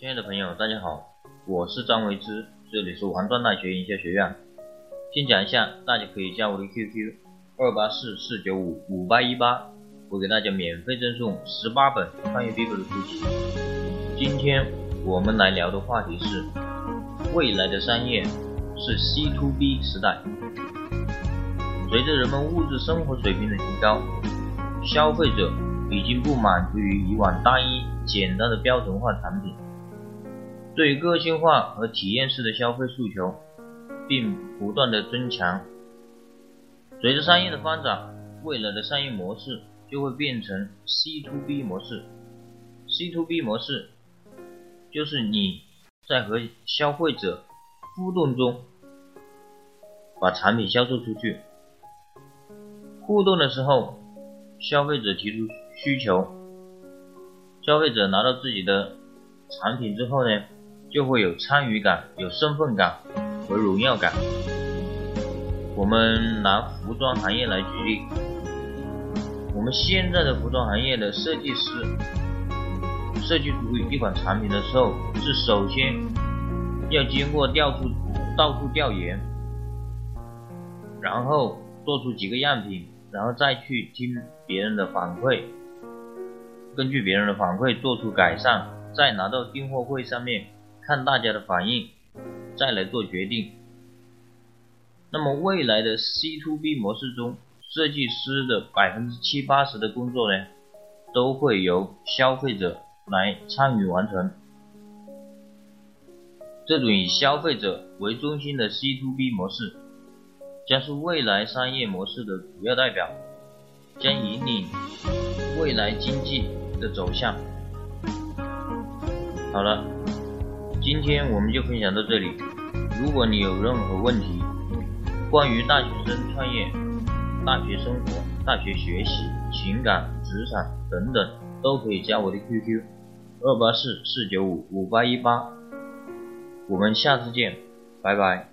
亲爱的朋友，大家好，我是张维之，这里是王庄大学营销学院。先讲一下，大家可以加我的 QQ 二八四四九五五八一八，我给大家免费赠送十八本创业必备的书籍。今天我们来聊的话题是，未来的商业是 C to B 时代。随着人们物质生活水平的提高，消费者已经不满足于以往单一简单的标准化产品。对个性化和体验式的消费诉求，并不断的增强。随着商业的发展，未来的商业模式就会变成 C to B 模式。C to B 模式就是你在和消费者互动中，把产品销售出去。互动的时候，消费者提出需求，消费者拿到自己的产品之后呢？就会有参与感、有身份感和荣耀感。我们拿服装行业来举例，我们现在的服装行业的设计师设计出一款产品的时候，是首先要经过调处到处调研，然后做出几个样品，然后再去听别人的反馈，根据别人的反馈做出改善，再拿到订货会上面。看大家的反应，再来做决定。那么未来的 C to B 模式中，设计师的百分之七八十的工作呢，都会由消费者来参与完成。这种以消费者为中心的 C to B 模式，将是未来商业模式的主要代表，将引领未来经济的走向。好了。今天我们就分享到这里。如果你有任何问题，关于大学生创业、大学生活、大学学习、情感、职场等等，都可以加我的 QQ：二八四四九五五八一八。我们下次见，拜拜。